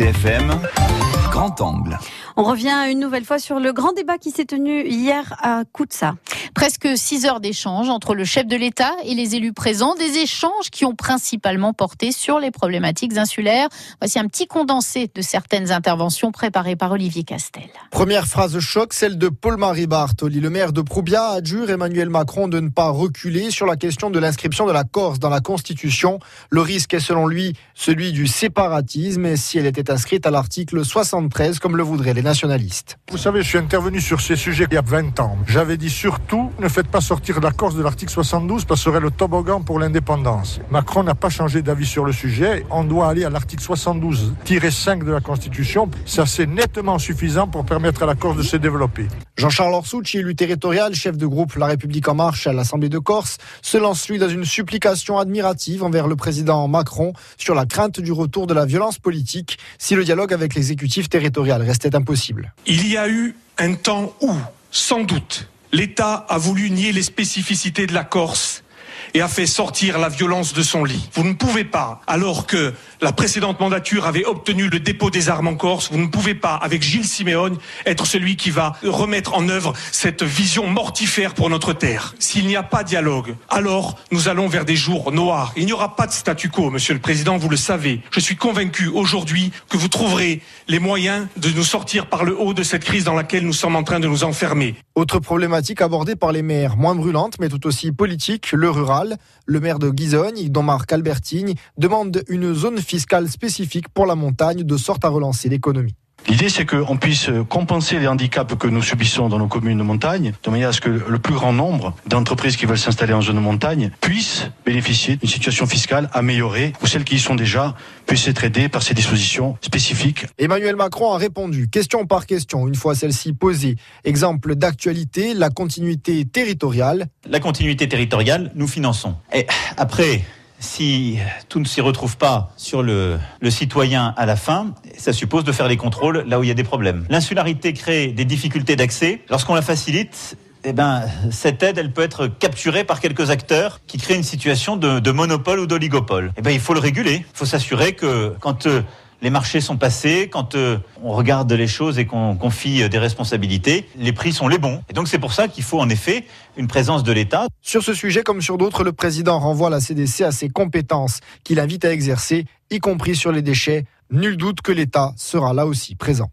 RCFM, grand angle. On revient une nouvelle fois sur le grand débat qui s'est tenu hier à Koutsa. Presque six heures d'échange entre le chef de l'État et les élus présents, des échanges qui ont principalement porté sur les problématiques insulaires. Voici un petit condensé de certaines interventions préparées par Olivier Castel. Première phrase choc, celle de Paul-Marie Bartoli. Le maire de Proubia adjure Emmanuel Macron de ne pas reculer sur la question de l'inscription de la Corse dans la Constitution. Le risque est selon lui celui du séparatisme si elle était inscrite à l'article 73 comme le voudraient les nationalistes. Vous savez, je suis intervenu sur ces sujets il y a 20 ans. J'avais dit surtout ne faites pas sortir la Corse de l'article 72 parce que ce serait le toboggan pour l'indépendance. Macron n'a pas changé d'avis sur le sujet. On doit aller à l'article 72-5 de la Constitution. Ça, c'est nettement suffisant pour permettre à la Corse de se développer. Jean-Charles Orsucci, élu territorial, chef de groupe La République en marche à l'Assemblée de Corse, se lance lui dans une supplication admirative envers le président Macron sur la crainte du retour de la violence politique si le dialogue avec l'exécutif territorial restait impossible. Il y a eu un temps où, sans doute, l'État a voulu nier les spécificités de la Corse et a fait sortir la violence de son lit. Vous ne pouvez pas, alors que la précédente mandature avait obtenu le dépôt des armes en Corse, vous ne pouvez pas, avec Gilles Siméone, être celui qui va remettre en œuvre cette vision mortifère pour notre terre. S'il n'y a pas dialogue, alors nous allons vers des jours noirs. Il n'y aura pas de statu quo, Monsieur le Président, vous le savez. Je suis convaincu aujourd'hui que vous trouverez les moyens de nous sortir par le haut de cette crise dans laquelle nous sommes en train de nous enfermer. Autre problématique abordée par les maires, moins brûlante mais tout aussi politique, le rural. Le maire de Guizogne, dont Marc Albertini, demande une zone fiscale spécifique pour la montagne de sorte à relancer l'économie. L'idée, c'est qu'on puisse compenser les handicaps que nous subissons dans nos communes de montagne, de manière à ce que le plus grand nombre d'entreprises qui veulent s'installer en zone de montagne puissent bénéficier d'une situation fiscale améliorée, ou celles qui y sont déjà puissent être aidées par ces dispositions spécifiques. Emmanuel Macron a répondu, question par question, une fois celle-ci posée. Exemple d'actualité, la continuité territoriale. La continuité territoriale, nous finançons. Et après, si tout ne s'y retrouve pas sur le, le, citoyen à la fin, ça suppose de faire les contrôles là où il y a des problèmes. L'insularité crée des difficultés d'accès. Lorsqu'on la facilite, eh ben, cette aide, elle peut être capturée par quelques acteurs qui créent une situation de, de monopole ou d'oligopole. Eh ben, il faut le réguler. Il faut s'assurer que quand euh, les marchés sont passés, quand euh, on regarde les choses et qu'on confie des responsabilités, les prix sont les bons. Et donc c'est pour ça qu'il faut en effet une présence de l'État. Sur ce sujet comme sur d'autres, le président renvoie la CDC à ses compétences qu'il invite à exercer, y compris sur les déchets. Nul doute que l'État sera là aussi présent.